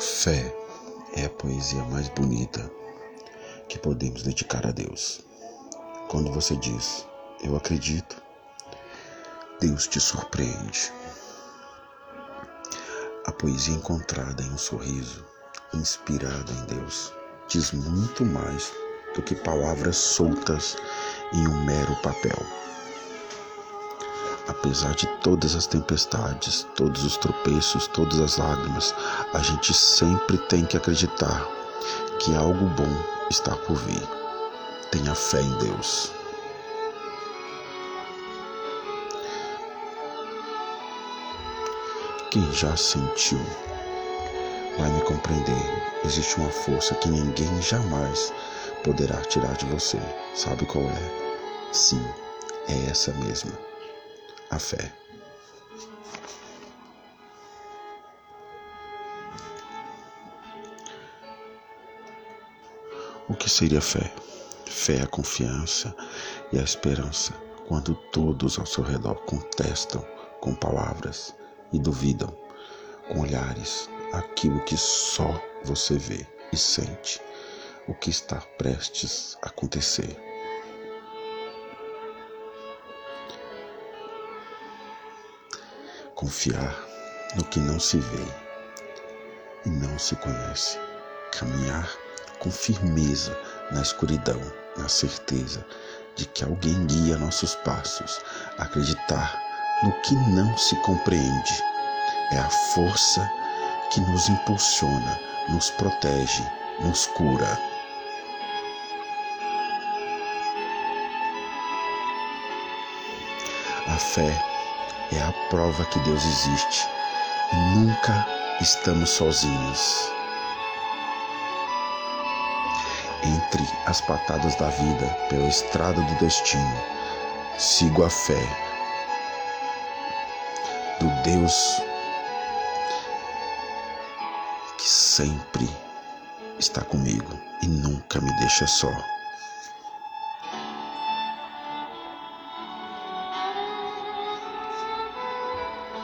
Fé é a poesia mais bonita que podemos dedicar a Deus. Quando você diz, eu acredito, Deus te surpreende. A poesia encontrada em um sorriso, inspirada em Deus, diz muito mais do que palavras soltas em um mero papel. Apesar de todas as tempestades, todos os tropeços, todas as lágrimas, a gente sempre tem que acreditar que algo bom está por vir. Tenha fé em Deus. Quem já sentiu vai me compreender. Existe uma força que ninguém jamais poderá tirar de você. Sabe qual é? Sim, é essa mesma a fé. O que seria fé? Fé é a confiança e a esperança quando todos ao seu redor contestam com palavras e duvidam com olhares aquilo que só você vê e sente, o que está prestes a acontecer. Confiar no que não se vê e não se conhece. Caminhar com firmeza na escuridão, na certeza de que alguém guia nossos passos. Acreditar no que não se compreende é a força que nos impulsiona, nos protege, nos cura. A fé é a prova que Deus existe e nunca estamos sozinhos. Entre as patadas da vida, pela estrada do destino, sigo a fé do Deus que sempre está comigo e nunca me deixa só.